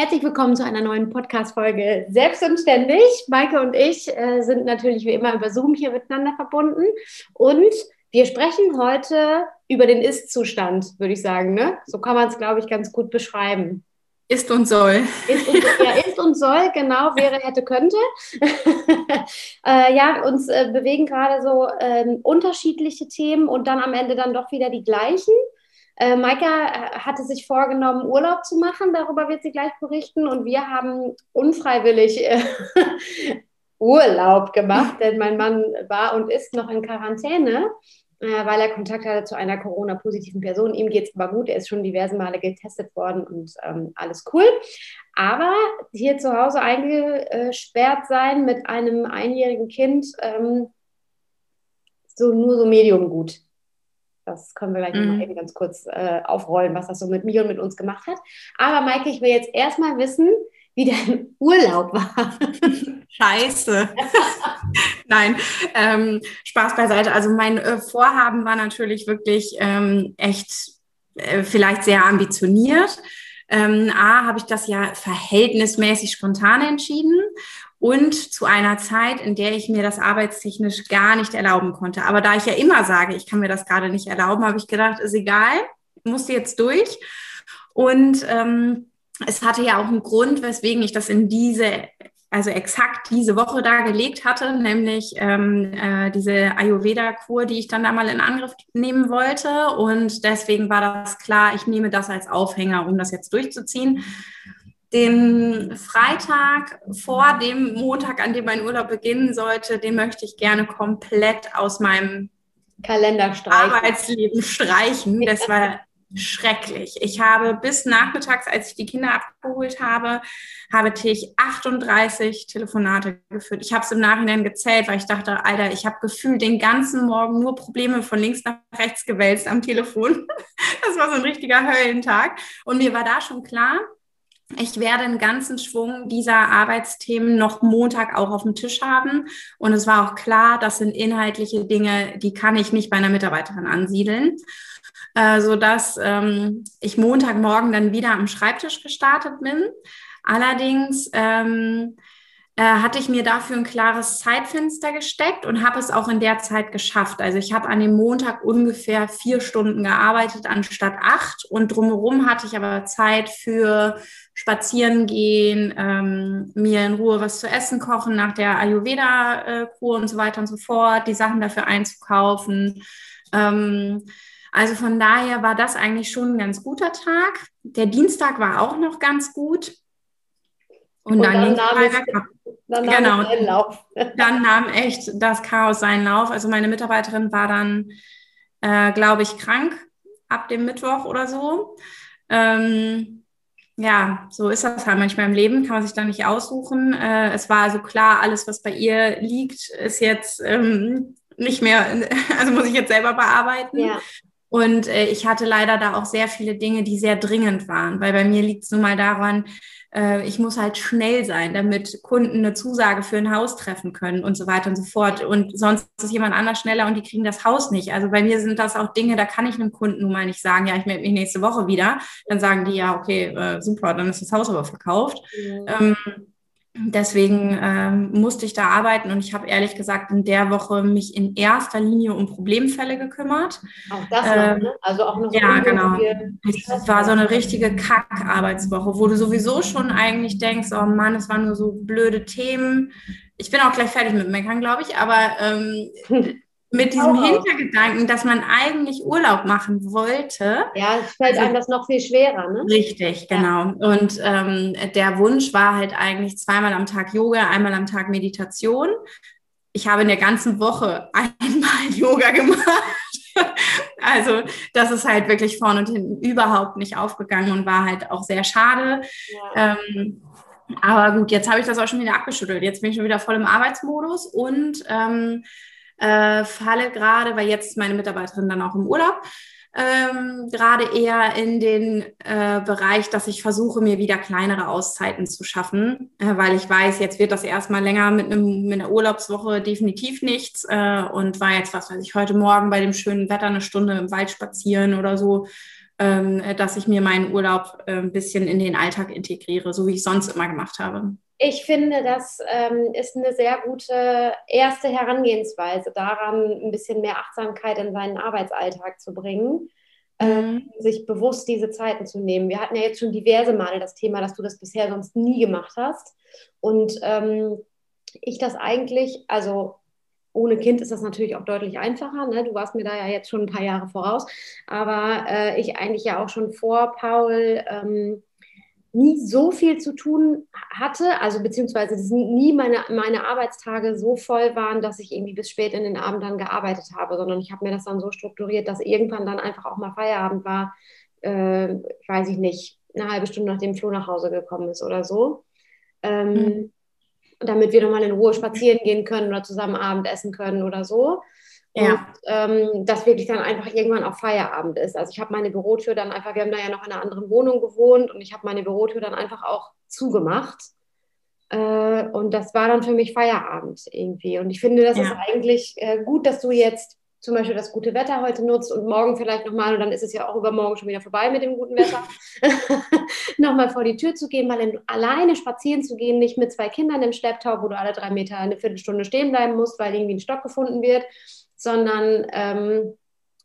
Herzlich willkommen zu einer neuen Podcast-Folge Selbst und Ständig. Maike und ich äh, sind natürlich wie immer über Zoom hier miteinander verbunden und wir sprechen heute über den Ist-Zustand, würde ich sagen. Ne? So kann man es, glaube ich, ganz gut beschreiben. Ist und soll. Ist und, ja, ist und soll, genau, wäre, hätte, könnte. äh, ja, uns äh, bewegen gerade so ähm, unterschiedliche Themen und dann am Ende dann doch wieder die gleichen. Äh, Maika äh, hatte sich vorgenommen, Urlaub zu machen, darüber wird sie gleich berichten. Und wir haben unfreiwillig äh, Urlaub gemacht, denn mein Mann war und ist noch in Quarantäne, äh, weil er Kontakt hatte zu einer Corona-positiven Person. Ihm geht es aber gut, er ist schon diverse Male getestet worden und ähm, alles cool. Aber hier zu Hause eingesperrt sein mit einem einjährigen Kind, ähm, so nur so medium gut. Das können wir gleich mhm. mal eben ganz kurz äh, aufrollen, was das so mit mir und mit uns gemacht hat. Aber Maike, ich will jetzt erstmal wissen, wie dein Urlaub war. Scheiße. Nein, ähm, Spaß beiseite. Also mein äh, Vorhaben war natürlich wirklich ähm, echt äh, vielleicht sehr ambitioniert. Ähm, A, habe ich das ja verhältnismäßig spontan entschieden und zu einer Zeit, in der ich mir das arbeitstechnisch gar nicht erlauben konnte. Aber da ich ja immer sage, ich kann mir das gerade nicht erlauben, habe ich gedacht, ist egal, muss jetzt durch. Und ähm, es hatte ja auch einen Grund, weswegen ich das in diese, also exakt diese Woche da gelegt hatte, nämlich ähm, äh, diese Ayurveda-Kur, die ich dann da mal in Angriff nehmen wollte. Und deswegen war das klar, ich nehme das als Aufhänger, um das jetzt durchzuziehen den Freitag vor dem Montag, an dem mein Urlaub beginnen sollte, den möchte ich gerne komplett aus meinem Kalender streichen. Arbeitsleben streichen. Das war schrecklich. Ich habe bis nachmittags, als ich die Kinder abgeholt habe, habe ich 38 Telefonate geführt. Ich habe es im Nachhinein gezählt, weil ich dachte, Alter, ich habe gefühlt den ganzen Morgen nur Probleme von links nach rechts gewälzt am Telefon. Das war so ein richtiger Höllentag. Und mir war da schon klar, ich werde einen ganzen Schwung dieser Arbeitsthemen noch Montag auch auf dem Tisch haben. Und es war auch klar, das sind inhaltliche Dinge, die kann ich nicht bei einer Mitarbeiterin ansiedeln. Äh, sodass ähm, ich Montagmorgen dann wieder am Schreibtisch gestartet bin. Allerdings ähm, äh, hatte ich mir dafür ein klares Zeitfenster gesteckt und habe es auch in der Zeit geschafft. Also ich habe an dem Montag ungefähr vier Stunden gearbeitet anstatt acht und drumherum hatte ich aber Zeit für spazieren gehen, ähm, mir in Ruhe was zu essen kochen nach der Ayurveda-Kur und so weiter und so fort, die Sachen dafür einzukaufen. Ähm, also von daher war das eigentlich schon ein ganz guter Tag. Der Dienstag war auch noch ganz gut. Und, und dann, dann nahm es, dann nahm genau, seinen Lauf. dann nahm echt das Chaos seinen Lauf. Also meine Mitarbeiterin war dann, äh, glaube ich, krank ab dem Mittwoch oder so. Ähm, ja, so ist das halt manchmal im Leben, kann man sich da nicht aussuchen. Äh, es war also klar, alles, was bei ihr liegt, ist jetzt ähm, nicht mehr, also muss ich jetzt selber bearbeiten. Ja. Und äh, ich hatte leider da auch sehr viele Dinge, die sehr dringend waren, weil bei mir liegt es nun mal daran, äh, ich muss halt schnell sein, damit Kunden eine Zusage für ein Haus treffen können und so weiter und so fort. Und sonst ist jemand anders schneller und die kriegen das Haus nicht. Also bei mir sind das auch Dinge, da kann ich einem Kunden nun mal nicht sagen, ja, ich melde mich nächste Woche wieder. Dann sagen die, ja, okay, äh, super, dann ist das Haus aber verkauft. Mhm. Ähm, Deswegen ähm, musste ich da arbeiten und ich habe ehrlich gesagt in der Woche mich in erster Linie um Problemfälle gekümmert. Auch das noch, ähm, ne? Also auch noch so Ja, genau. Es war so eine richtige Kack-Arbeitswoche, wo du sowieso schon eigentlich denkst, oh Mann, es waren nur so blöde Themen. Ich bin auch gleich fertig mit Meckern, glaube ich, aber ähm, mit diesem oh. Hintergedanken, dass man eigentlich Urlaub machen wollte. Ja, es fällt also, einem das noch viel schwerer, ne? Richtig, genau. Ja. Und ähm, der Wunsch war halt eigentlich zweimal am Tag Yoga, einmal am Tag Meditation. Ich habe in der ganzen Woche einmal Yoga gemacht. also das ist halt wirklich vorne und hinten überhaupt nicht aufgegangen und war halt auch sehr schade. Ja. Ähm, aber gut, jetzt habe ich das auch schon wieder abgeschüttelt. Jetzt bin ich schon wieder voll im Arbeitsmodus und ähm, äh, falle gerade, weil jetzt meine Mitarbeiterin dann auch im Urlaub, ähm, gerade eher in den äh, Bereich, dass ich versuche, mir wieder kleinere Auszeiten zu schaffen, äh, weil ich weiß, jetzt wird das erstmal länger mit, einem, mit einer Urlaubswoche definitiv nichts äh, und war jetzt, was weiß ich, heute Morgen bei dem schönen Wetter eine Stunde im Wald spazieren oder so, ähm, dass ich mir meinen Urlaub äh, ein bisschen in den Alltag integriere, so wie ich sonst immer gemacht habe. Ich finde, das ähm, ist eine sehr gute erste Herangehensweise, daran ein bisschen mehr Achtsamkeit in seinen Arbeitsalltag zu bringen, mhm. ähm, sich bewusst diese Zeiten zu nehmen. Wir hatten ja jetzt schon diverse Male das Thema, dass du das bisher sonst nie gemacht hast. Und ähm, ich das eigentlich, also ohne Kind ist das natürlich auch deutlich einfacher. Ne? Du warst mir da ja jetzt schon ein paar Jahre voraus. Aber äh, ich eigentlich ja auch schon vor Paul ähm, nie so viel zu tun hatte, also beziehungsweise nie meine, meine Arbeitstage so voll waren, dass ich irgendwie bis spät in den Abend dann gearbeitet habe, sondern ich habe mir das dann so strukturiert, dass irgendwann dann einfach auch mal Feierabend war, äh, weiß ich nicht, eine halbe Stunde nachdem Flo nach Hause gekommen ist oder so. Ähm, mhm. Damit wir nochmal in Ruhe spazieren gehen können oder zusammen Abend essen können oder so. Ja. Und ähm, dass wirklich dann einfach irgendwann auch Feierabend ist. Also ich habe meine Bürotür dann einfach, wir haben da ja noch in einer anderen Wohnung gewohnt und ich habe meine Bürotür dann einfach auch zugemacht. Äh, und das war dann für mich Feierabend irgendwie. Und ich finde, das ja. ist eigentlich äh, gut, dass du jetzt zum Beispiel das gute Wetter heute nutzt und morgen vielleicht nochmal, und dann ist es ja auch übermorgen schon wieder vorbei mit dem guten Wetter, nochmal vor die Tür zu gehen, mal in, alleine spazieren zu gehen, nicht mit zwei Kindern im Schlepptau, wo du alle drei Meter eine Viertelstunde stehen bleiben musst, weil irgendwie ein Stock gefunden wird, sondern ähm,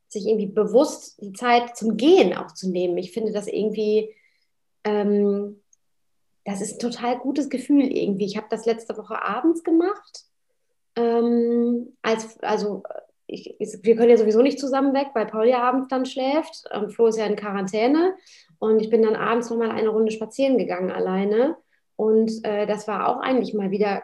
sich irgendwie bewusst die Zeit zum Gehen auch zu nehmen. Ich finde das irgendwie, ähm, das ist ein total gutes Gefühl irgendwie. Ich habe das letzte Woche abends gemacht. Ähm, als, also ich, wir können ja sowieso nicht zusammen weg, weil Paul ja abends dann schläft und Flo ist ja in Quarantäne. Und ich bin dann abends nochmal eine Runde spazieren gegangen alleine. Und äh, das war auch eigentlich mal wieder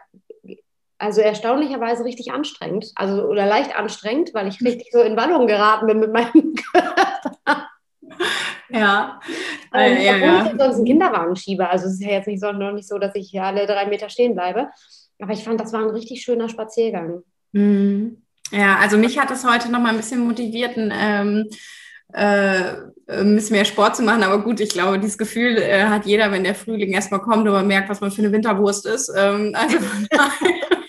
also erstaunlicherweise richtig anstrengend, also oder leicht anstrengend, weil ich richtig so in Wallung geraten bin mit meinem Körper. Ja. Ähm, ja, obwohl ja. ich sonst einen Kinderwagen schiebe. Also es ist ja jetzt nicht so, noch nicht so, dass ich hier alle drei Meter stehen bleibe. Aber ich fand, das war ein richtig schöner Spaziergang. Mhm. Ja, also mich hat das heute noch mal ein bisschen motiviert, ein, ähm, äh, ein bisschen mehr Sport zu machen. Aber gut, ich glaube, dieses Gefühl äh, hat jeder, wenn der Frühling erstmal kommt und man merkt, was man für eine Winterwurst ist. Ähm, also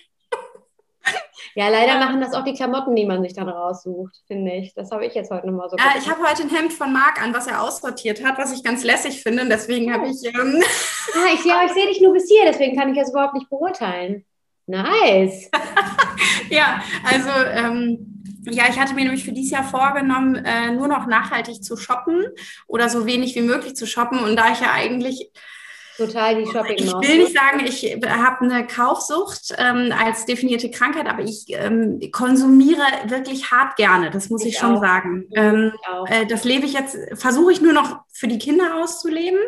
Ja, leider machen das auch die Klamotten, die man sich dann raussucht, finde ich. Das habe ich jetzt heute nochmal so. Ja, ich habe heute ein Hemd von Marc an, was er aussortiert hat, was ich ganz lässig finde. Deswegen habe ich. Ähm ah, ich, ja, ich sehe dich nur bis hier, deswegen kann ich das überhaupt nicht beurteilen. Nice. ja, also. Ähm, ja, ich hatte mir nämlich für dieses Jahr vorgenommen, äh, nur noch nachhaltig zu shoppen oder so wenig wie möglich zu shoppen. Und da ich ja eigentlich Total die shopping Ich will nicht sagen, ich habe eine Kaufsucht ähm, als definierte Krankheit, aber ich ähm, konsumiere wirklich hart gerne, das muss ich, ich schon auch. sagen. Ähm, äh, das lebe ich jetzt, versuche ich nur noch für die Kinder auszuleben.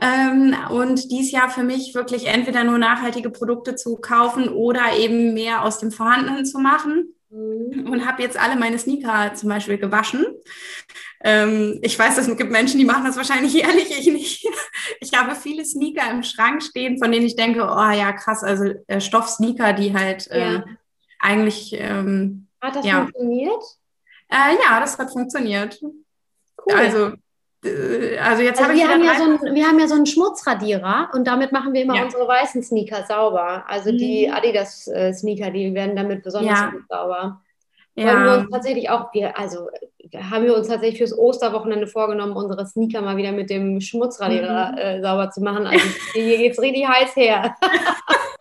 Ähm, und dies Jahr für mich wirklich entweder nur nachhaltige Produkte zu kaufen oder eben mehr aus dem Vorhandenen zu machen. Mhm. Und habe jetzt alle meine Sneaker zum Beispiel gewaschen. Ähm, ich weiß, es gibt Menschen, die machen das wahrscheinlich ehrlich, ich nicht. Ich habe viele Sneaker im Schrank stehen, von denen ich denke, oh ja, krass, also äh, Stoffsneaker, die halt äh, eigentlich. Ähm, hat das ja. funktioniert? Äh, ja, das hat funktioniert. Cool. Also also jetzt also habe ich wir haben, ja so ein, wir haben ja so einen Schmutzradierer und damit machen wir immer ja. unsere weißen Sneaker sauber. Also mhm. die Adidas-Sneaker, die werden damit besonders ja. sauber. Ja. Wollen wir uns tatsächlich auch, wir, also haben wir uns tatsächlich fürs Osterwochenende vorgenommen, unsere Sneaker mal wieder mit dem Schmutzradierer mhm. äh, sauber zu machen. Also hier geht es richtig heiß her.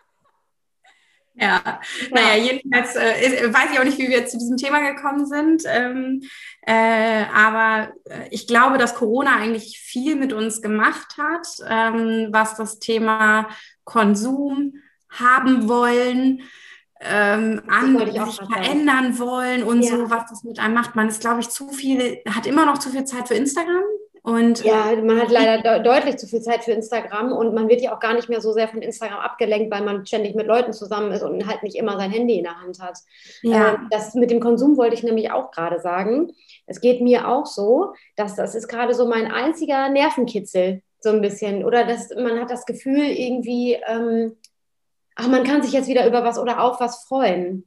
Ja, ja. naja, jedenfalls äh, weiß ich auch nicht, wie wir zu diesem Thema gekommen sind. Ähm, äh, aber äh, ich glaube, dass Corona eigentlich viel mit uns gemacht hat, ähm, was das Thema Konsum haben wollen, ähm, an sich verändern wollen und ja. so, was das mit einem macht. Man ist, glaube ich, zu viel, hat immer noch zu viel Zeit für Instagram. Und ja, man hat leider de deutlich zu viel Zeit für Instagram und man wird ja auch gar nicht mehr so sehr von Instagram abgelenkt, weil man ständig mit Leuten zusammen ist und halt nicht immer sein Handy in der Hand hat. Ja. Ähm, das mit dem Konsum wollte ich nämlich auch gerade sagen. Es geht mir auch so, dass das ist gerade so mein einziger Nervenkitzel, so ein bisschen. Oder dass man hat das Gefühl irgendwie, ähm, ach, man kann sich jetzt wieder über was oder auf was freuen.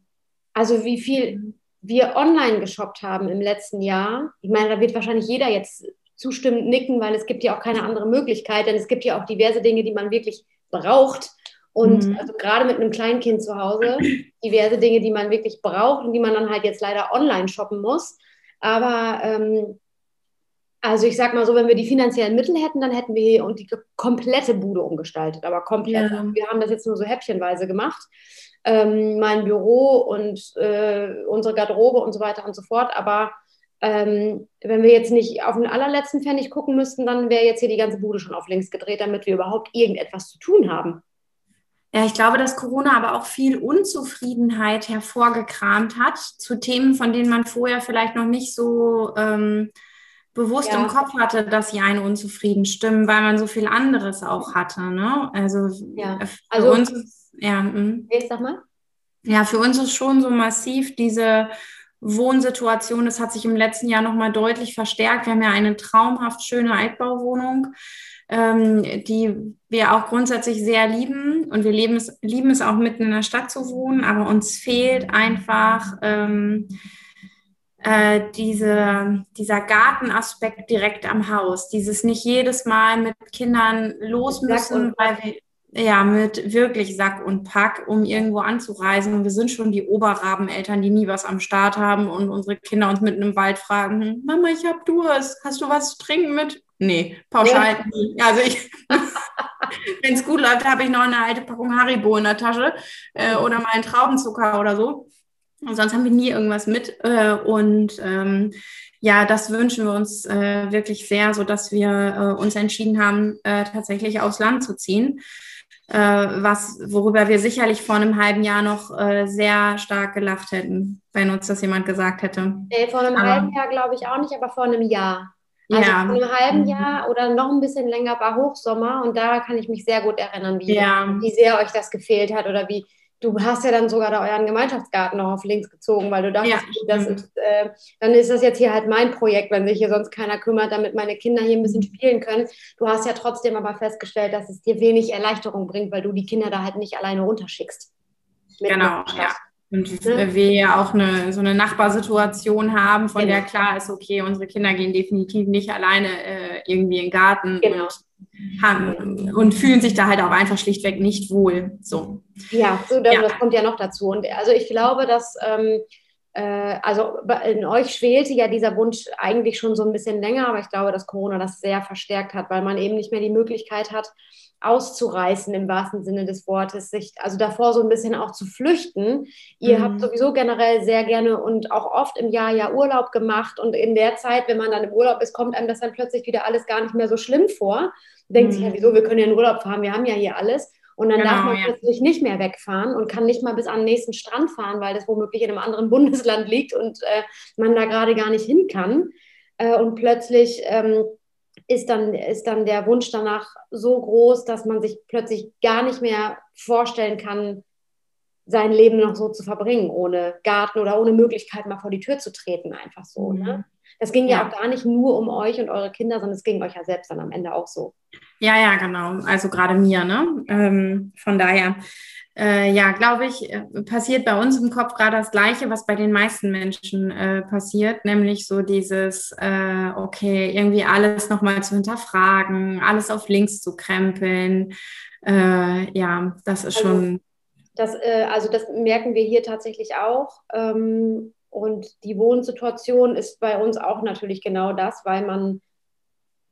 Also wie viel wir online geshoppt haben im letzten Jahr. Ich meine, da wird wahrscheinlich jeder jetzt zustimmend nicken, weil es gibt ja auch keine andere Möglichkeit, denn es gibt ja auch diverse Dinge, die man wirklich braucht. Und mhm. also gerade mit einem Kleinkind zu Hause, diverse Dinge, die man wirklich braucht und die man dann halt jetzt leider online shoppen muss. Aber ähm, also ich sag mal so, wenn wir die finanziellen Mittel hätten, dann hätten wir hier und die komplette Bude umgestaltet, aber komplett. Ja. Wir haben das jetzt nur so häppchenweise gemacht. Ähm, mein Büro und äh, unsere Garderobe und so weiter und so fort. Aber ähm, wenn wir jetzt nicht auf den allerletzten Pfennig gucken müssten, dann wäre jetzt hier die ganze Bude schon auf links gedreht, damit wir überhaupt irgendetwas zu tun haben. Ja, ich glaube, dass Corona aber auch viel Unzufriedenheit hervorgekramt hat zu Themen, von denen man vorher vielleicht noch nicht so ähm, bewusst ja. im Kopf hatte, dass sie einen unzufrieden stimmen, weil man so viel anderes auch hatte. Ne? Also, ja. für also, uns ist, ja, hm. ich sag mal. Ja, für uns ist schon so massiv diese Wohnsituation. Das hat sich im letzten Jahr nochmal deutlich verstärkt. Wir haben ja eine traumhaft schöne Altbauwohnung, ähm, die wir auch grundsätzlich sehr lieben. Und wir lieben es, lieben es auch mitten in der Stadt zu wohnen, aber uns fehlt einfach ähm, äh, diese, dieser Gartenaspekt direkt am Haus. Dieses nicht jedes Mal mit Kindern los müssen, weil wir ja, mit wirklich Sack und Pack, um irgendwo anzureisen. Und wir sind schon die Oberrabeneltern, die nie was am Start haben und unsere Kinder uns mitten im Wald fragen, hm, Mama, ich hab Durst, hast du was zu trinken mit? Nee, pauschal nie. Also ich, wenn es gut läuft, habe ich noch eine alte Packung Haribo in der Tasche äh, oder mal einen Traubenzucker oder so. Und sonst haben wir nie irgendwas mit. Äh, und ähm, ja, das wünschen wir uns äh, wirklich sehr, sodass wir äh, uns entschieden haben, äh, tatsächlich aufs Land zu ziehen äh, was, worüber wir sicherlich vor einem halben Jahr noch äh, sehr stark gelacht hätten, wenn uns das jemand gesagt hätte. Nee, vor einem aber, halben Jahr glaube ich auch nicht, aber vor einem Jahr. Also ja. vor einem halben mhm. Jahr oder noch ein bisschen länger war Hochsommer und da kann ich mich sehr gut erinnern, wie, ja. wie sehr euch das gefehlt hat oder wie, du hast ja dann sogar da euren Gemeinschaftsgarten noch auf links gezogen, weil du dachtest, ja, das ist, äh, dann ist das jetzt hier halt mein Projekt, wenn sich hier sonst keiner kümmert, damit meine Kinder hier ein bisschen mhm. spielen können. Du hast ja trotzdem aber festgestellt, dass es dir wenig Erleichterung bringt, weil du die Kinder da halt nicht alleine runterschickst. Genau, ja. Und ne? wir ja auch eine, so eine Nachbarsituation haben, von genau. der klar ist, okay, unsere Kinder gehen definitiv nicht alleine äh, irgendwie in den Garten. Genau. Und haben und fühlen sich da halt auch einfach schlichtweg nicht wohl. So. Ja, so, das, ja. das kommt ja noch dazu. Und also ich glaube, dass ähm, äh, also in euch schwelte ja dieser Wunsch eigentlich schon so ein bisschen länger, aber ich glaube, dass Corona das sehr verstärkt hat, weil man eben nicht mehr die Möglichkeit hat, auszureißen im wahrsten Sinne des Wortes, sich also davor so ein bisschen auch zu flüchten. Ihr mhm. habt sowieso generell sehr gerne und auch oft im Jahr ja Urlaub gemacht und in der Zeit, wenn man dann im Urlaub ist, kommt einem das dann plötzlich wieder alles gar nicht mehr so schlimm vor. Denkt mhm. sich ja, wieso, wir können ja in Urlaub fahren, wir haben ja hier alles. Und dann genau, darf man ja. plötzlich nicht mehr wegfahren und kann nicht mal bis an den nächsten Strand fahren, weil das womöglich in einem anderen Bundesland liegt und äh, man da gerade gar nicht hin kann. Äh, und plötzlich ähm, ist dann, ist dann der Wunsch danach so groß, dass man sich plötzlich gar nicht mehr vorstellen kann, sein Leben noch so zu verbringen, ohne Garten oder ohne Möglichkeit, mal vor die Tür zu treten, einfach so. Ne? Mhm. Ne? Das ging ja. ja. auch gar nicht nur um euch und eure Kinder, sondern es ging euch ja selbst dann am Ende auch so. Ja, ja, genau. Also gerade mir, ne? Ähm, von daher äh, ja, glaube ich, äh, passiert bei uns im Kopf gerade das Gleiche, was bei den meisten Menschen äh, passiert, nämlich so dieses, äh, okay, irgendwie alles nochmal zu hinterfragen, alles auf links zu krempeln. Äh, ja, das ist also, schon. Das, also das merken wir hier tatsächlich auch. Ähm, und die Wohnsituation ist bei uns auch natürlich genau das, weil man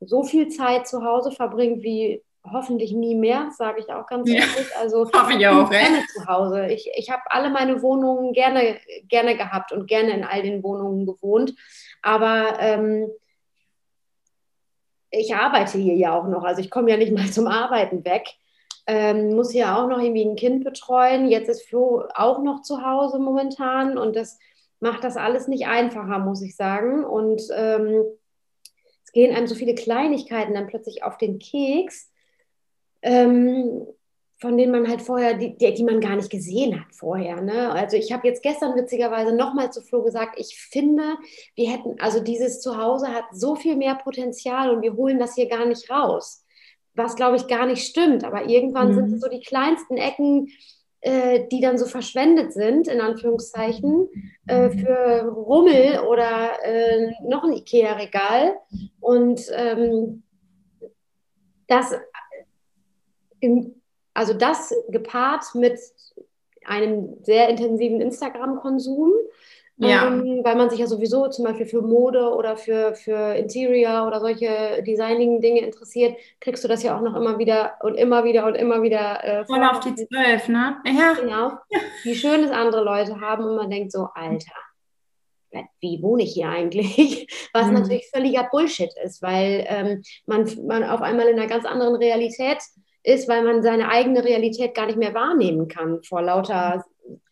so viel Zeit zu Hause verbringt wie hoffentlich nie mehr, sage ich auch ganz ehrlich. Also Hoffe ich auch, gerne ey. zu Hause. Ich, ich habe alle meine Wohnungen gerne, gerne gehabt und gerne in all den Wohnungen gewohnt. Aber ähm, ich arbeite hier ja auch noch. Also ich komme ja nicht mal zum Arbeiten weg. Ähm, muss ja auch noch irgendwie ein Kind betreuen. Jetzt ist Flo auch noch zu Hause momentan und das macht das alles nicht einfacher, muss ich sagen. Und ähm, es gehen einem so viele Kleinigkeiten dann plötzlich auf den Keks ähm, von denen man halt vorher, die, die, man gar nicht gesehen hat vorher. Ne? Also ich habe jetzt gestern witzigerweise nochmal zu Flo gesagt, ich finde, wir hätten, also dieses Zuhause hat so viel mehr Potenzial und wir holen das hier gar nicht raus. Was, glaube ich, gar nicht stimmt. Aber irgendwann mhm. sind es so die kleinsten Ecken, äh, die dann so verschwendet sind, in Anführungszeichen, äh, für Rummel oder äh, noch ein Ikea-Regal. Und ähm, das also das gepaart mit einem sehr intensiven Instagram-Konsum, ja. ähm, weil man sich ja sowieso zum Beispiel für Mode oder für, für Interior oder solche Designing-Dinge interessiert, kriegst du das ja auch noch immer wieder und immer wieder und immer wieder äh, Voll auf die zwölf, ne? Ja. Genau. Wie schön es andere Leute haben und man denkt so, Alter, wie wohne ich hier eigentlich? Was mhm. natürlich völliger Bullshit ist, weil ähm, man, man auf einmal in einer ganz anderen Realität ist, weil man seine eigene Realität gar nicht mehr wahrnehmen kann vor lauter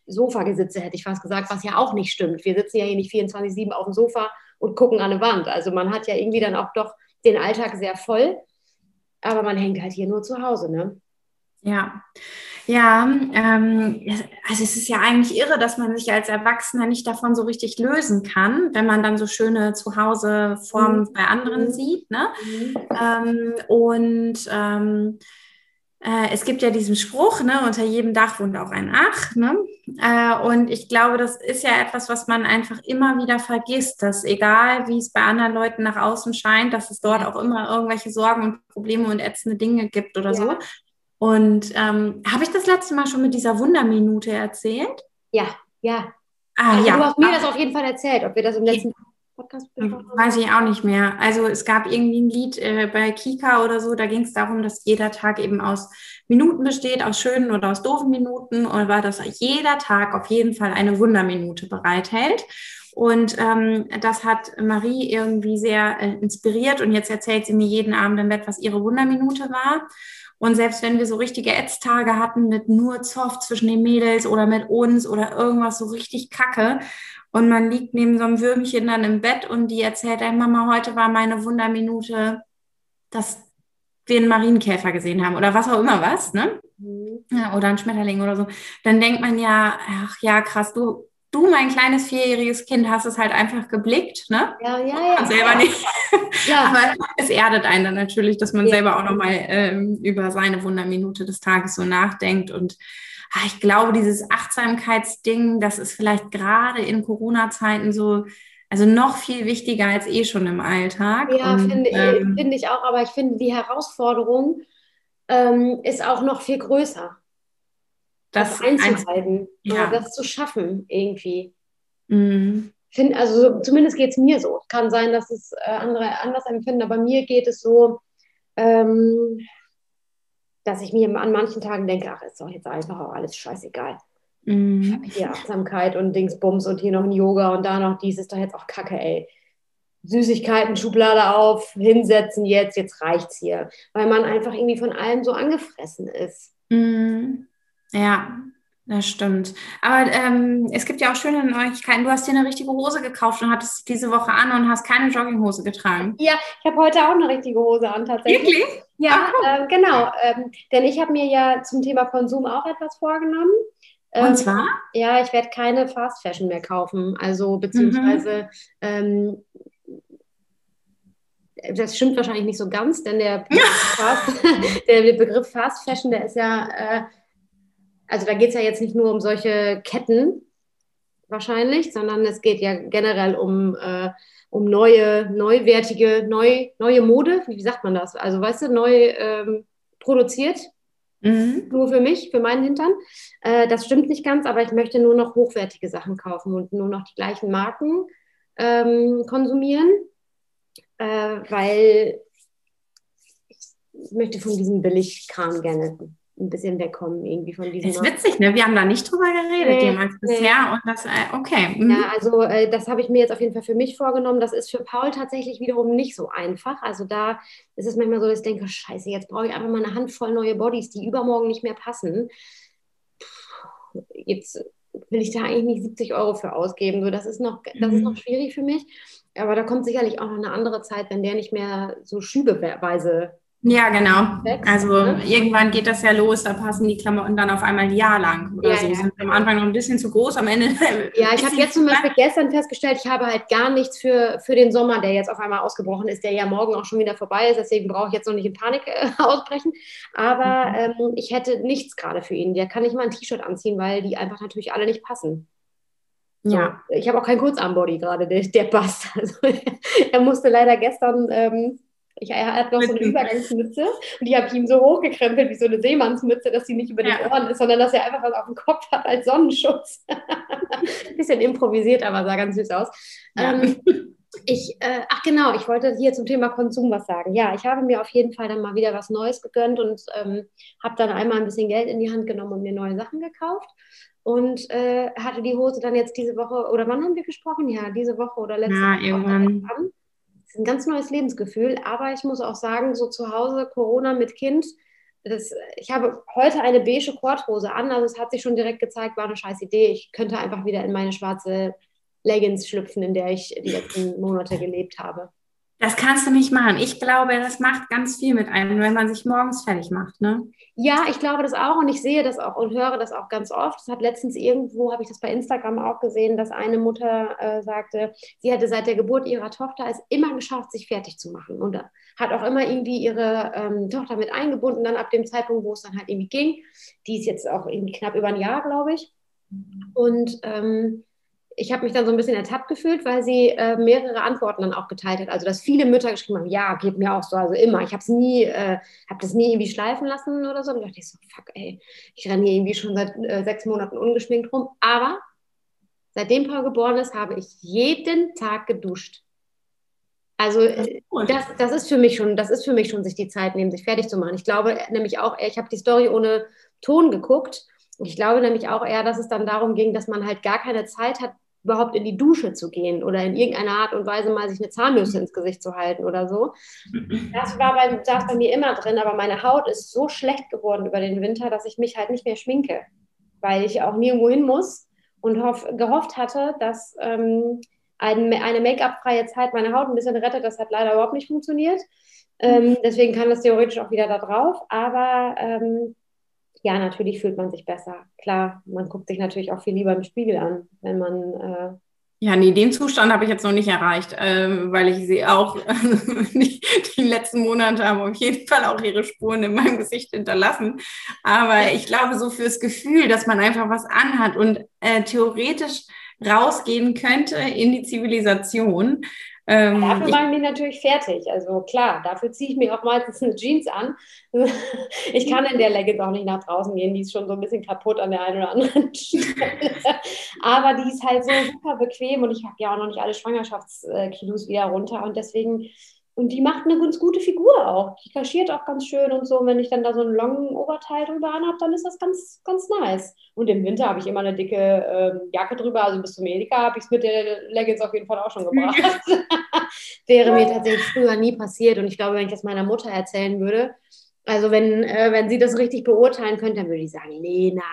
Sofagesitze, hätte ich fast gesagt, was ja auch nicht stimmt. Wir sitzen ja hier nicht 24-7 auf dem Sofa und gucken an eine Wand. Also man hat ja irgendwie dann auch doch den Alltag sehr voll, aber man hängt halt hier nur zu Hause, ne? Ja, ja, ähm, also es ist ja eigentlich irre, dass man sich als Erwachsener nicht davon so richtig lösen kann, wenn man dann so schöne Zuhauseformen mhm. bei anderen mhm. sieht. Ne? Mhm. Ähm, und ähm, äh, es gibt ja diesen Spruch, ne, unter jedem Dach wohnt auch ein Ach. Ne? Äh, und ich glaube, das ist ja etwas, was man einfach immer wieder vergisst, dass egal wie es bei anderen Leuten nach außen scheint, dass es dort auch immer irgendwelche Sorgen und Probleme und ätzende Dinge gibt oder ja. so. Und ähm, habe ich das letzte Mal schon mit dieser Wunderminute erzählt? Ja, ja. Ah, also ja. Du hast mir das auf jeden Fall erzählt, ob wir das im letzten Podcast Weiß ich auch nicht mehr. Also es gab irgendwie ein Lied äh, bei Kika oder so, da ging es darum, dass jeder Tag eben aus Minuten besteht, aus schönen oder aus doofen Minuten und war, dass jeder Tag auf jeden Fall eine Wunderminute bereithält. Und ähm, das hat Marie irgendwie sehr äh, inspiriert und jetzt erzählt sie mir jeden Abend im Bett, was ihre Wunderminute war. Und selbst wenn wir so richtige Ätztage hatten mit nur Zoff zwischen den Mädels oder mit uns oder irgendwas so richtig kacke und man liegt neben so einem Würmchen dann im Bett und die erzählt, ey Mama, heute war meine Wunderminute, dass wir einen Marienkäfer gesehen haben oder was auch immer was, ne? Mhm. Ja, oder ein Schmetterling oder so. Dann denkt man ja, ach ja, krass, du, du, mein kleines vierjähriges Kind, hast es halt einfach geblickt, ne? Ja, ja, ja. Und selber nicht. Ja. Aber es erdet einen dann natürlich, dass man ja. selber auch nochmal ähm, über seine Wunderminute des Tages so nachdenkt und ich glaube, dieses Achtsamkeitsding, das ist vielleicht gerade in Corona-Zeiten so, also noch viel wichtiger als eh schon im Alltag. Ja, finde ähm, find ich auch, aber ich finde, die Herausforderung ähm, ist auch noch viel größer. Das, das einzuhalten, ja. das zu schaffen irgendwie. Mhm. Find, also zumindest geht es mir so. Kann sein, dass es äh, andere anders empfinden, aber mir geht es so, ähm, dass ich mir an manchen Tagen denke, ach, ist doch jetzt einfach auch alles scheißegal. Mhm. Hier Achtsamkeit und Dingsbums und hier noch ein Yoga und da noch dies ist doch jetzt auch Kacke, ey. Süßigkeiten, Schublade auf, hinsetzen jetzt, jetzt reicht's hier. Weil man einfach irgendwie von allem so angefressen ist. Mhm. Ja, das stimmt. Aber ähm, es gibt ja auch schöne Neuigkeiten. Du hast dir eine richtige Hose gekauft und hattest diese Woche an und hast keine Jogginghose getragen. Ja, ich habe heute auch eine richtige Hose an, tatsächlich. Wirklich? Ja, äh, genau. Ähm, denn ich habe mir ja zum Thema Konsum auch etwas vorgenommen. Ähm, und zwar? Ja, ich werde keine Fast Fashion mehr kaufen. Also, beziehungsweise. Mhm. Ähm, das stimmt wahrscheinlich nicht so ganz, denn der, Fast, der Begriff Fast Fashion, der ist ja. Äh, also da geht es ja jetzt nicht nur um solche Ketten wahrscheinlich, sondern es geht ja generell um, äh, um neue, neuwertige, neu, neue Mode. Wie sagt man das? Also weißt du, neu ähm, produziert. Mhm. Nur für mich, für meinen Hintern. Äh, das stimmt nicht ganz, aber ich möchte nur noch hochwertige Sachen kaufen und nur noch die gleichen Marken ähm, konsumieren, äh, weil ich möchte von diesem Billigkram gerne ein bisschen wegkommen irgendwie von diesem. Das ist witzig, ne? Wir haben da nicht drüber geredet nee, jemals nee. bisher und das, äh, okay. Mhm. Ja, also äh, das habe ich mir jetzt auf jeden Fall für mich vorgenommen. Das ist für Paul tatsächlich wiederum nicht so einfach. Also da ist es manchmal so, dass ich denke, scheiße, jetzt brauche ich einfach mal eine Handvoll neue Bodies, die übermorgen nicht mehr passen. Jetzt will ich da eigentlich nicht 70 Euro für ausgeben. So, das ist noch, das mhm. ist noch schwierig für mich. Aber da kommt sicherlich auch noch eine andere Zeit, wenn der nicht mehr so schübeweise ja, genau. Also irgendwann geht das ja los, da passen die Klamotten dann auf einmal ein Jahr lang oder ja, so. Ja. Sind am Anfang noch ein bisschen zu groß, am Ende. Ja, ich habe jetzt zum Beispiel gestern festgestellt, ich habe halt gar nichts für, für den Sommer, der jetzt auf einmal ausgebrochen ist, der ja morgen auch schon wieder vorbei ist. Deswegen brauche ich jetzt noch nicht in Panik äh, ausbrechen. Aber mhm. ähm, ich hätte nichts gerade für ihn. Der kann nicht mal ein T-Shirt anziehen, weil die einfach natürlich alle nicht passen. So. Ja. Ich habe auch keinen Kurzarmbody gerade, der, der passt. Also, er musste leider gestern. Ähm, ich, er hat noch so eine Übergangsmütze und die habe ich ihm so hochgekrempelt wie so eine Seemannsmütze, dass sie nicht über ja. den Ohren ist, sondern dass er einfach was auf dem Kopf hat als Sonnenschutz. Bisschen improvisiert, aber sah ganz süß aus. Ja. Ähm, ich, äh, ach genau, ich wollte hier zum Thema Konsum was sagen. Ja, ich habe mir auf jeden Fall dann mal wieder was Neues gegönnt und ähm, habe dann einmal ein bisschen Geld in die Hand genommen und mir neue Sachen gekauft und äh, hatte die Hose dann jetzt diese Woche, oder wann haben wir gesprochen? Ja, diese Woche oder letzte ja, Woche. Irgendwann ist ein ganz neues Lebensgefühl. Aber ich muss auch sagen, so zu Hause, Corona mit Kind, das, ich habe heute eine beige Korthose an, also es hat sich schon direkt gezeigt, war eine scheiß Idee. Ich könnte einfach wieder in meine schwarze Leggings schlüpfen, in der ich die letzten Monate gelebt habe. Das kannst du nicht machen. Ich glaube, das macht ganz viel mit einem, wenn man sich morgens fertig macht. Ne? Ja, ich glaube das auch und ich sehe das auch und höre das auch ganz oft. Es hat letztens irgendwo, habe ich das bei Instagram auch gesehen, dass eine Mutter äh, sagte, sie hätte seit der Geburt ihrer Tochter es immer geschafft, sich fertig zu machen und hat auch immer irgendwie ihre ähm, Tochter mit eingebunden, dann ab dem Zeitpunkt, wo es dann halt irgendwie ging. Die ist jetzt auch irgendwie knapp über ein Jahr, glaube ich. Und ähm, ich habe mich dann so ein bisschen ertappt gefühlt, weil sie äh, mehrere Antworten dann auch geteilt hat. Also dass viele Mütter geschrieben haben, ja, geht mir auch so, also immer. Ich habe es nie, äh, habe das nie irgendwie schleifen lassen oder so. Und dachte ich so, fuck, ey, ich renne hier irgendwie schon seit äh, sechs Monaten ungeschminkt rum. Aber seitdem Paul geboren ist, habe ich jeden Tag geduscht. Also äh, das, das ist für mich schon, das ist für mich schon, sich die Zeit nehmen, sich fertig zu machen. Ich glaube nämlich auch, ich habe die Story ohne Ton geguckt. Ich glaube nämlich auch eher, dass es dann darum ging, dass man halt gar keine Zeit hat, überhaupt in die Dusche zu gehen oder in irgendeiner Art und Weise mal sich eine Zahnbürste ins Gesicht zu halten oder so. Das war bei, saß bei mir immer drin, aber meine Haut ist so schlecht geworden über den Winter, dass ich mich halt nicht mehr schminke, weil ich auch nirgendwo hin muss und hoff, gehofft hatte, dass ähm, ein, eine Make-up-freie Zeit meine Haut ein bisschen rettet. Das hat leider überhaupt nicht funktioniert. Ähm, deswegen kann das theoretisch auch wieder da drauf, aber ähm, ja, natürlich fühlt man sich besser. Klar, man guckt sich natürlich auch viel lieber im Spiegel an, wenn man. Äh ja, nee, den Zustand habe ich jetzt noch nicht erreicht, äh, weil ich sie auch, die, die letzten Monate haben auf jeden Fall auch ihre Spuren in meinem Gesicht hinterlassen. Aber ich glaube, so fürs Gefühl, dass man einfach was anhat und äh, theoretisch rausgehen könnte in die Zivilisation, ähm, dafür machen die natürlich fertig. Also klar, dafür ziehe ich mir auch meistens eine Jeans an. ich kann in der Leggings auch nicht nach draußen gehen, die ist schon so ein bisschen kaputt an der einen oder anderen Stelle. Aber die ist halt so super bequem und ich habe ja auch noch nicht alle Schwangerschaftskilos wieder runter und deswegen und die macht eine ganz gute Figur auch. Die kaschiert auch ganz schön und so. Und wenn ich dann da so einen langen Oberteil drüber anhabe, dann ist das ganz, ganz nice. Und im Winter habe ich immer eine dicke ähm, Jacke drüber. Also bis zum Edeka habe ich es mit der Leggings auf jeden Fall auch schon gebracht. Wäre mir tatsächlich früher nie passiert. Und ich glaube, wenn ich das meiner Mutter erzählen würde, also wenn, äh, wenn sie das richtig beurteilen könnte, dann würde ich sagen, Lena,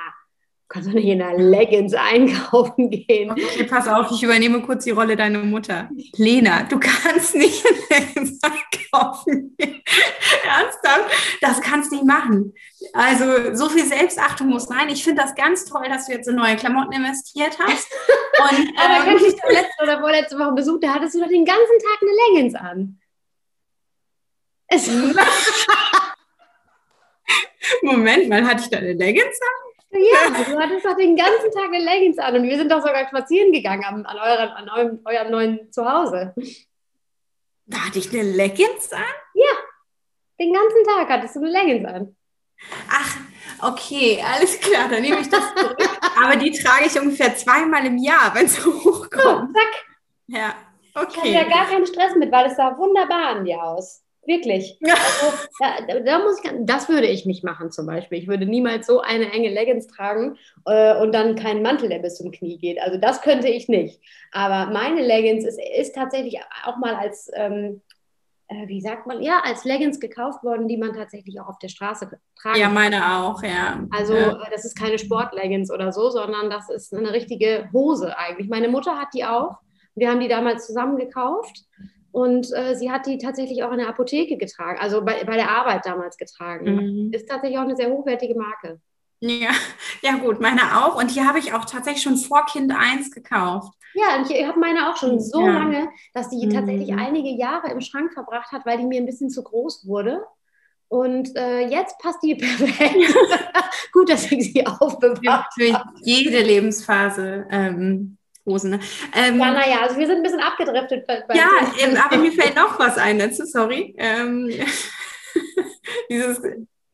kannst du nicht in einer Leggings einkaufen gehen. Okay, pass auf, ich übernehme kurz die Rolle deiner Mutter. Lena, du kannst nicht in Leggings einkaufen gehen. Ernsthaft? Das kannst du nicht machen. Also so viel Selbstachtung muss sein. Ich finde das ganz toll, dass du jetzt in neue Klamotten investiert hast. Und, Aber ähm, ich dich letzte oder vorletzte Woche besucht, da hattest du doch den ganzen Tag eine Leggings an. Moment mal, hatte ich da eine Leggings an? Ja, du hattest doch den ganzen Tag eine Leggings an und wir sind doch sogar spazieren gegangen an, an, eurem, an eurem, eurem neuen Zuhause. Da hatte ich eine Leggings an? Ja, den ganzen Tag hattest du eine Leggings an. Ach, okay, alles klar, dann nehme ich das zurück. Aber die trage ich ungefähr zweimal im Jahr, wenn es hochkommt. So, zack. Ja, Ich hatte okay. ja gar keinen Stress mit, weil es sah wunderbar an dir aus. Wirklich. Also, da, da muss ich, das würde ich nicht machen zum Beispiel. Ich würde niemals so eine enge Leggings tragen äh, und dann keinen Mantel, der bis zum Knie geht. Also das könnte ich nicht. Aber meine Leggings ist, ist tatsächlich auch mal als, ähm, äh, wie sagt man, ja, als Leggings gekauft worden, die man tatsächlich auch auf der Straße tragen Ja, kann. meine auch, ja. Also ja. äh, das ist keine Sportleggings oder so, sondern das ist eine richtige Hose eigentlich. Meine Mutter hat die auch. Wir haben die damals zusammen gekauft und äh, sie hat die tatsächlich auch in der Apotheke getragen, also bei, bei der Arbeit damals getragen. Mhm. Ist tatsächlich auch eine sehr hochwertige Marke. ja. Ja, gut, meine auch. Und die habe ich auch tatsächlich schon vor Kind 1 gekauft. Ja, und ich habe meine auch schon so Ja. lange, dass die Mhm. tatsächlich einige Jahre im Schrank verbracht hat, weil die mir ein bisschen zu groß wurde. Und äh, jetzt passt die perfekt. Gut, dass ich sie aufbewahrt Für jede Lebensphase ähm, Hosen. Ne? Ähm, Ja, naja, also wir sind ein bisschen abgedriftet. Ja, ähm, aber mir fällt noch was ein dazu, sorry. Ähm, dieses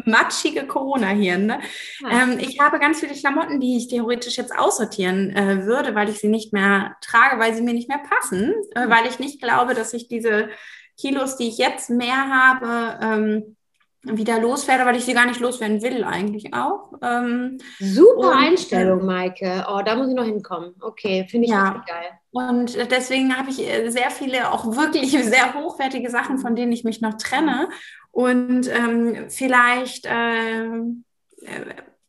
matschige Corona-Hirn. Ne? Ja. Ähm, ich habe ganz viele Klamotten, die ich theoretisch jetzt aussortieren äh, würde, weil ich sie nicht mehr trage, weil sie mir nicht mehr passen, äh, weil ich nicht glaube, dass ich diese Kilos, die ich jetzt mehr habe, ähm, wieder loswerde, weil ich sie gar nicht loswerden will eigentlich auch. Ähm, Super Und, Einstellung, Maike. Oh, da muss ich noch hinkommen. Okay, finde ich Ja. richtig geil. Und deswegen habe ich äh, sehr viele, auch wirklich sehr hochwertige Sachen, von denen ich mich noch trenne. Und ähm, vielleicht ähm, äh,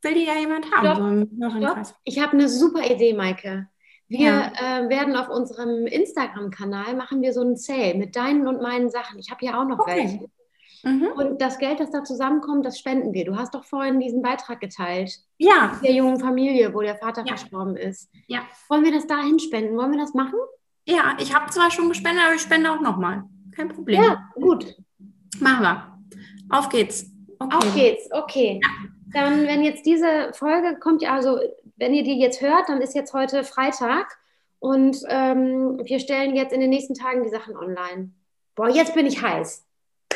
will die ja jemand haben. Stopp. So Hörerkreis. Ich habe eine super Idee, Maike. Wir Ja. äh, werden auf unserem Instagram-Kanal machen wir so einen Sale mit deinen und meinen Sachen. Ich habe ja auch noch Okay. welche. Mhm. Und das Geld, das da zusammenkommt, das spenden wir. Du hast doch vorhin diesen Beitrag geteilt Ja, der jungen Familie, wo der Vater Ja. verstorben ist. Ja. Wollen wir das dahin spenden? Wollen wir das machen? ja, ich habe zwar schon gespendet, aber ich spende auch nochmal. Kein Problem. Ja, gut. Machen wir. Auf geht's. Okay. Auf geht's, okay. Dann, wenn jetzt diese Folge kommt, ja, also wenn ihr die jetzt hört, dann ist jetzt heute Freitag und ähm, wir stellen jetzt in den nächsten Tagen die Sachen online. Boah, jetzt bin ich heiß.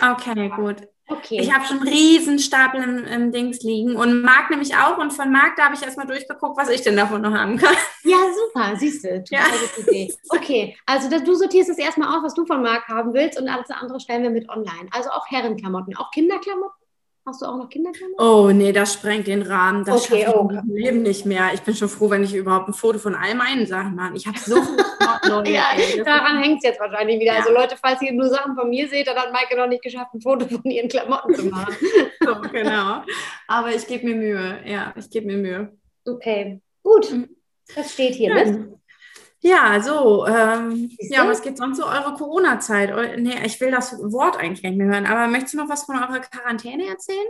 Okay, gut. Okay. Ich habe schon einen riesen Stapel im, im Dings liegen und Marc nämlich auch. Und von Marc, da habe ich erstmal durchgeguckt, was ich denn davon noch haben kann. ja, super, siehst du. Ja. Okay, also das, du sortierst es erstmal auf, was du von Marc haben willst und alles andere stellen wir mit online. Also auch Herrenklamotten, auch Kinderklamotten. Hast du auch noch Kinderklamotten? Oh, nee, das sprengt den Rahmen. Das Okay, schaffe ich oh. im Leben nicht mehr. Ich bin schon froh, wenn ich überhaupt ein Foto von all meinen Sachen mache. Ich habe so viele Leute. Ja, ey, daran hängt es jetzt wahrscheinlich wieder. Ja. Also Leute, falls ihr nur Sachen von mir seht, dann hat Maike noch nicht geschafft, ein Foto von ihren Klamotten zu machen. so, genau. Aber ich gebe mir Mühe. Ja, ich gebe mir Mühe. Okay, gut. Mhm. Das steht hier. Ne? Ja, so. Ähm, ja, was geht sonst so eure Corona-Zeit? Eu- Nee, ich will das Wort eigentlich nicht mehr hören. Aber möchtest du noch was von eurer Quarantäne erzählen?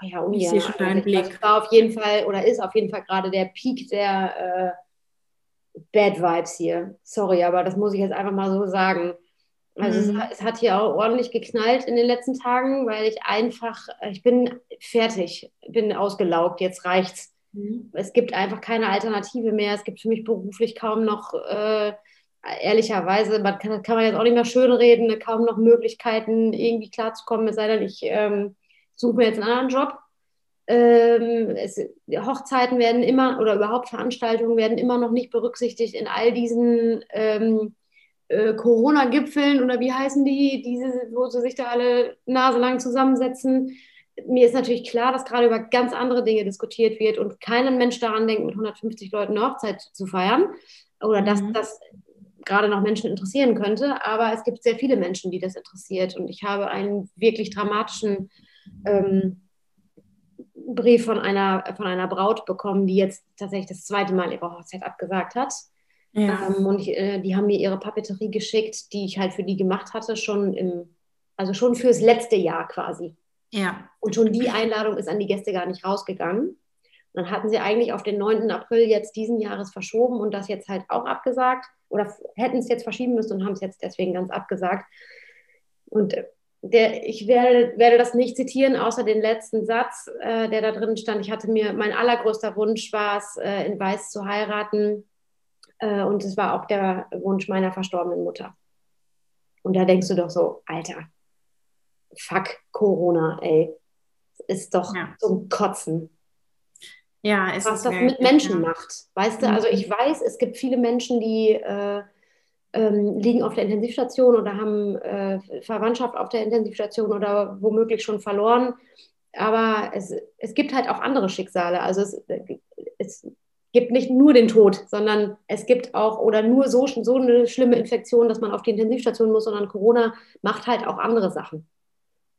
Ja, oh Ich ja. sehe schon deinen Also, Blick. Das war auf jeden Fall oder ist auf jeden Fall gerade der Peak der äh, Bad Vibes hier. Sorry, aber das muss ich jetzt einfach mal so sagen. Also Mhm. es, es hat hier auch ordentlich geknallt in den letzten Tagen, weil ich einfach, ich bin fertig, bin ausgelaugt, jetzt reicht's. Es gibt einfach keine Alternative mehr. Es gibt für mich beruflich kaum noch, äh, ehrlicherweise, man kann, kann man jetzt auch nicht mehr schönreden, ne, kaum noch Möglichkeiten, irgendwie klarzukommen, es sei denn, ich ähm, suche mir jetzt einen anderen Job. Ähm, es, Hochzeiten werden immer oder überhaupt Veranstaltungen werden immer noch nicht berücksichtigt in all diesen ähm, äh, Corona-Gipfeln oder wie heißen die, diese, wo sie sich da alle naselang zusammensetzen. Mir ist natürlich klar, dass gerade über ganz andere Dinge diskutiert wird und kein Mensch daran denkt, mit 150 Leuten eine Hochzeit zu feiern oder dass Mhm. das gerade noch Menschen interessieren könnte. Aber es gibt sehr viele Menschen, die das interessiert und ich habe einen wirklich dramatischen ähm, Brief von einer, von einer Braut bekommen, die jetzt tatsächlich das zweite Mal ihre Hochzeit abgesagt hat. Ja. Ähm, und ich, äh, die haben mir ihre Papeterie geschickt, die ich halt für die gemacht hatte, schon im, also schon fürs letzte Jahr quasi. Ja. Und schon die Einladung ist an die Gäste gar nicht rausgegangen. Und dann hatten sie eigentlich auf den 9. April jetzt diesen Jahres verschoben und das jetzt halt auch abgesagt oder hätten es jetzt verschieben müssen und haben es jetzt deswegen ganz abgesagt. Und äh, der, ich werde, werde das nicht zitieren, außer den letzten Satz, äh, der da drin stand. Ich hatte mir, mein allergrößter Wunsch war es, äh, in Weiß zu heiraten. Äh, und es war auch der Wunsch meiner verstorbenen Mutter. Und da denkst du doch so, Alter, fuck Corona, ey. Ist doch ja. zum Kotzen. Ja, ist Was das mit Menschen ja. macht. Weißt du, also mhm. ich weiß, es gibt viele Menschen, die äh, ähm, liegen auf der Intensivstation oder haben äh, Verwandtschaft auf der Intensivstation oder womöglich schon verloren. Aber es, es gibt halt auch andere Schicksale. Also es, es gibt nicht nur den Tod, sondern es gibt auch oder nur so, so eine schlimme Infektion, dass man auf die Intensivstation muss, sondern Corona macht halt auch andere Sachen.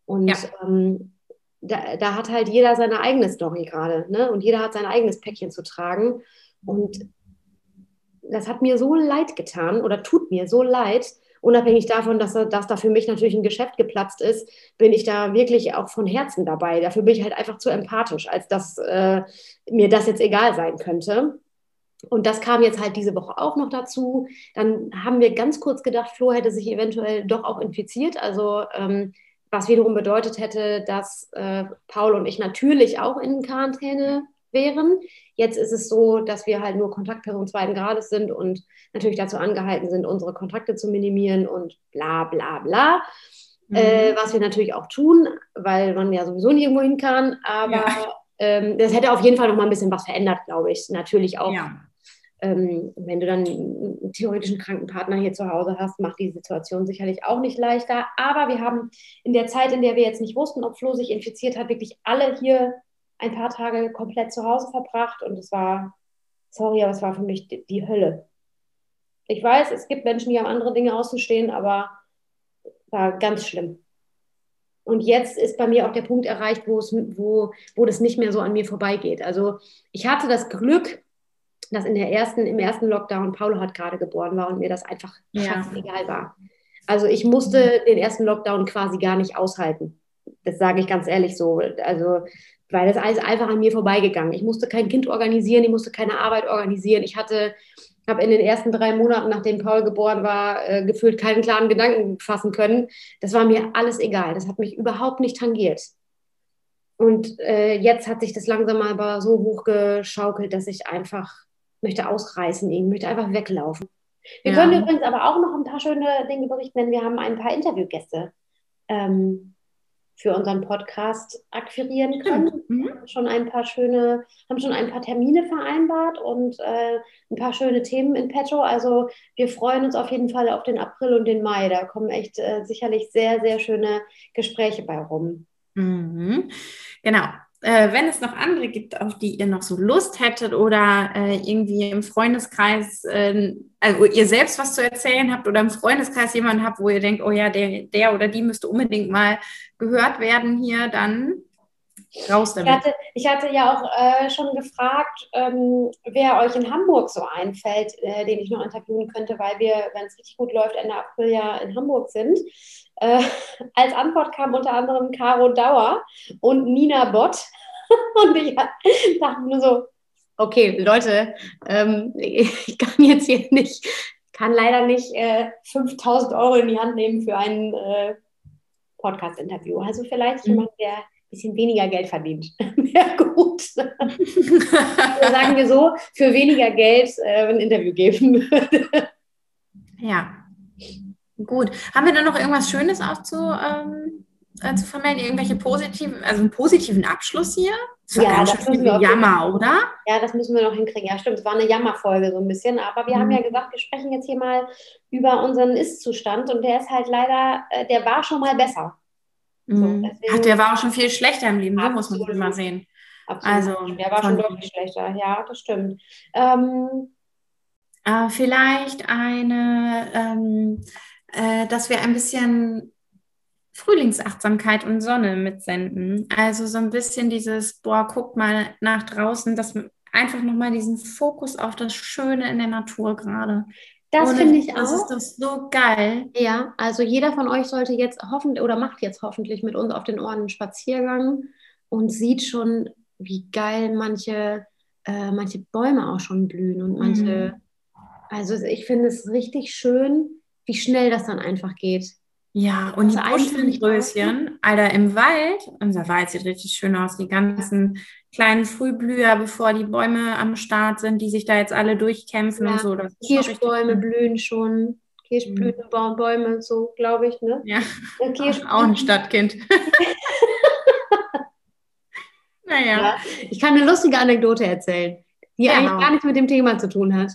Und ja. ähm, da, da, hat halt jeder seine eigene Story gerade. Ne? Und jeder hat sein eigenes Päckchen zu tragen. Und das hat mir so leid getan oder tut mir so leid, unabhängig davon, dass, dass da für mich natürlich ein Geschäft geplatzt ist, bin ich da wirklich auch von Herzen dabei. Dafür bin ich halt einfach zu empathisch, als dass äh, mir das jetzt egal sein könnte. Und das kam jetzt halt diese Woche auch noch dazu. Dann haben wir ganz kurz gedacht, Flo hätte sich eventuell doch auch infiziert. Also ähm, was wiederum bedeutet hätte, dass äh, Paul und ich natürlich auch in Quarantäne wären. Jetzt ist es so, dass wir halt nur Kontaktperson zweiten Grades sind und natürlich dazu angehalten sind, unsere Kontakte zu minimieren und bla bla bla. Mhm. Äh, was wir natürlich auch tun, weil man ja sowieso nicht irgendwo hin kann. Aber ja. ähm, das hätte auf jeden Fall noch mal ein bisschen was verändert, glaube ich. Natürlich auch. Ja. Ähm, wenn du dann einen theoretischen Krankenpartner hier zu Hause hast, macht die Situation sicherlich auch nicht leichter. Aber wir haben in der Zeit, in der wir jetzt nicht wussten, ob Flo sich infiziert hat, wirklich alle hier ein paar Tage komplett zu Hause verbracht und es war, sorry, aber es war für mich die, die Hölle. Ich weiß, es gibt Menschen, die haben andere Dinge auszustehen, aber war ganz schlimm. Und jetzt ist bei mir auch der Punkt erreicht, wo, wo, wo das nicht mehr so an mir vorbeigeht. Also ich hatte das Glück, dass in der ersten, im ersten Lockdown Paulo hat gerade geboren war und mir das einfach ja. egal war. Also ich musste den ersten Lockdown quasi gar nicht aushalten. Das sage ich ganz ehrlich so. Also weil das alles einfach an mir vorbeigegangen. Ich musste kein Kind organisieren, ich musste keine Arbeit organisieren. Ich hatte, habe in den ersten drei Monaten, nachdem Paul geboren war, äh, gefühlt keinen klaren Gedanken fassen können. Das war mir alles egal. Das hat mich überhaupt nicht tangiert. Und äh, jetzt hat sich das langsam aber so hochgeschaukelt, dass ich einfach möchte ausreißen, ich möchte einfach weglaufen. Wir ja. können übrigens aber auch noch ein paar schöne Dinge berichten, denn wir haben ein paar Interviewgäste. Ähm, für unseren Podcast akquirieren können. Mhm. Haben schon ein paar schöne, haben schon ein paar Termine vereinbart und äh, ein paar schöne Themen in petto. Also wir freuen uns auf jeden Fall auf den April und den Mai. Da kommen echt äh, sicherlich sehr, sehr schöne Gespräche bei rum. Mhm. Genau äh, wenn es noch andere gibt, auf die ihr noch so Lust hättet oder äh, irgendwie im Freundeskreis, äh, also ihr selbst was zu erzählen habt oder im Freundeskreis jemanden habt, wo ihr denkt, oh ja, der, der oder die müsste unbedingt mal gehört werden hier, dann raus damit. Ich hatte, ich hatte ja auch äh, schon gefragt, ähm, wer euch in Hamburg so einfällt, äh, den ich noch interviewen könnte, weil wir, wenn es richtig gut läuft, Ende April ja in Hamburg sind. Äh, als Antwort kam unter anderem Caro Dauer und Nina Bott. und ich dachte nur so, okay, Leute, ähm, ich kann jetzt hier nicht, kann leider nicht äh, 5000 Euro in die Hand nehmen für ein äh, Podcast-Interview. Also vielleicht mhm. jemand, der bisschen weniger Geld verdient. Wäre gut. sagen wir so, für weniger Geld äh, ein Interview geben würde. Ja, Gut. Haben wir da noch irgendwas Schönes auch zu, ähm, äh, zu vermelden? Irgendwelche positiven, also einen positiven Abschluss hier? Das ja, das schön Jammer, oder? Ja, das müssen wir noch hinkriegen. Ja, stimmt. Es war eine Jammerfolge so ein bisschen. Aber wir mhm. haben ja gesagt, wir sprechen jetzt hier mal über unseren Ist-Zustand und der ist halt leider, äh, der war schon mal besser. Mhm. So, Ach, der war auch schon viel schlechter im Leben, so muss man das immer sehen. Absolut. Also, der war schon deutlich schlechter. Ja, das stimmt. Ähm, äh, vielleicht eine ähm, äh, dass wir ein bisschen Frühlingsachtsamkeit und Sonne mitsenden. Also so ein bisschen dieses, boah, guck mal nach draußen, dass einfach nochmal diesen Fokus auf das Schöne in der Natur gerade. Das finde ich auch. Das ist doch so geil. Ja, also jeder von euch sollte jetzt hoffentlich oder macht jetzt hoffentlich mit uns auf den Ohren einen Spaziergang und sieht schon, wie geil manche, äh, manche Bäume auch schon blühen und manche. Mhm. Also ich finde es richtig schön, wie schnell das dann einfach geht. Ja, und die Buschwindröschen, Alter, im Wald, unser Wald sieht richtig schön aus, die ganzen kleinen Frühblüher, bevor die Bäume am Start sind, die sich da jetzt alle durchkämpfen ja, und so. Kirschbäume blühen schon, Kirschblütenbäume mhm. so, glaube ich, ne? Ja, auch ein Stadtkind. naja. Ja, ich kann eine lustige Anekdote erzählen, die ja, eigentlich gar nichts mit dem Thema zu tun hat.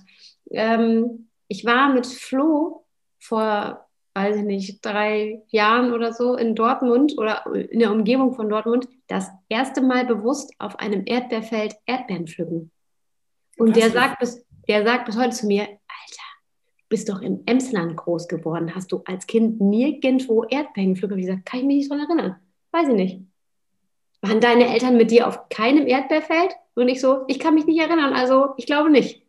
Ähm, ich war mit Flo vor weiß ich nicht, drei Jahren oder so in Dortmund oder in der Umgebung von Dortmund das erste Mal bewusst auf einem Erdbeerfeld Erdbeeren pflücken. Und der sagt, bis, der sagt bis heute zu mir, Alter, du bist doch im Emsland groß geworden. Hast du als Kind nirgendwo Erdbeeren pflücken? Ich gesagt, kann ich mich nicht daran erinnern. Weiß ich nicht. Waren deine Eltern mit dir auf keinem Erdbeerfeld? Und ich so, ich kann mich nicht erinnern. Also ich glaube nicht.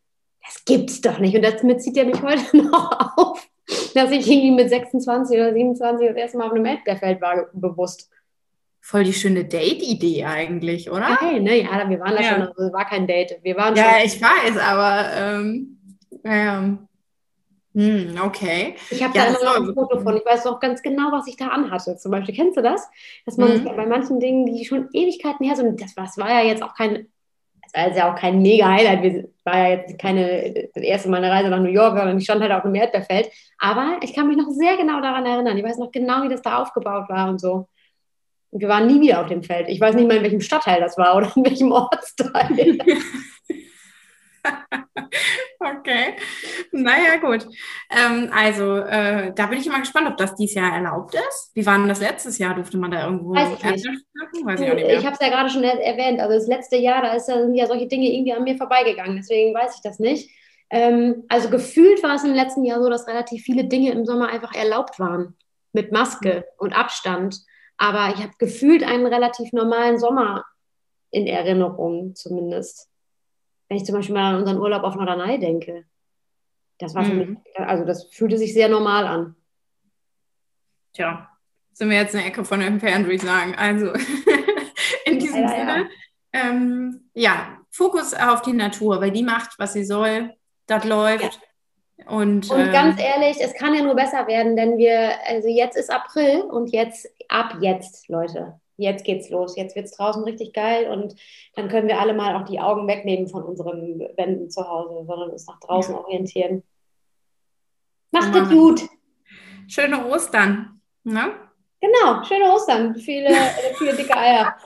Das gibt's doch nicht. Und damit zieht er mich heute noch auf dass ich irgendwie mit 26 oder 27 das erste Mal auf einem Erdbeerfeld war, bewusst. Voll die schöne Date-Idee eigentlich, oder? Geil, ne? Ja, wir waren da ja. schon, also war kein Date. Wir waren ja, ich weiß, aber ähm, ähm, hm, okay. Ich habe ja, da immer noch ein Foto von. Ich weiß auch ganz genau, was ich da anhatte. Zum Beispiel, kennst du das? Dass man mhm. bei manchen Dingen, die schon Ewigkeiten her sind, das, das war ja jetzt auch kein das war ja auch kein mega Highlight. Wir war ja jetzt keine das erste Mal eine Reise nach New York, sondern ich stand halt auf einem Erdbeerfeld. Aber ich kann mich noch sehr genau daran erinnern. Ich weiß noch genau, wie das da aufgebaut war und so. Und wir waren nie wieder auf dem Feld. Ich weiß nicht mal, in welchem Stadtteil das war oder in welchem Ortsteil. okay. Naja, gut. Ähm, also, äh, da bin ich immer gespannt, ob das dieses Jahr erlaubt ist. Wie war denn das letztes Jahr? Durfte man da irgendwo Weiß ich nicht. Weiß ich, ich habe es ja gerade schon erwähnt. Also, das letzte Jahr, da sind ja solche Dinge irgendwie an mir vorbeigegangen. Deswegen weiß ich das nicht. Ähm, also, gefühlt war es im letzten Jahr so, dass relativ viele Dinge im Sommer einfach erlaubt waren. Mit Maske und Abstand. Aber ich habe gefühlt einen relativ normalen Sommer in Erinnerung, zumindest wenn ich zum Beispiel mal an unseren Urlaub auf Norderney denke. Das war für mhm. mich, also das fühlte sich sehr normal an. Tja, sind wir jetzt eine Ecke von entfernt, würde ich sagen. Also in diesem ja, Sinne, ja. Ähm, ja, Fokus auf die Natur, weil die macht, was sie soll, das läuft. Ja. Und, und ganz ähm, ehrlich, es kann ja nur besser werden, denn wir, also jetzt ist April und jetzt, ab jetzt, Leute, jetzt geht's los, jetzt wird es draußen richtig geil und dann können wir alle mal auch die Augen wegnehmen von unseren Wänden zu Hause, sondern uns nach draußen ja. orientieren. Macht es gut. Schöne Ostern. Ne? Genau, schöne Ostern. Viele, viele dicke Eier.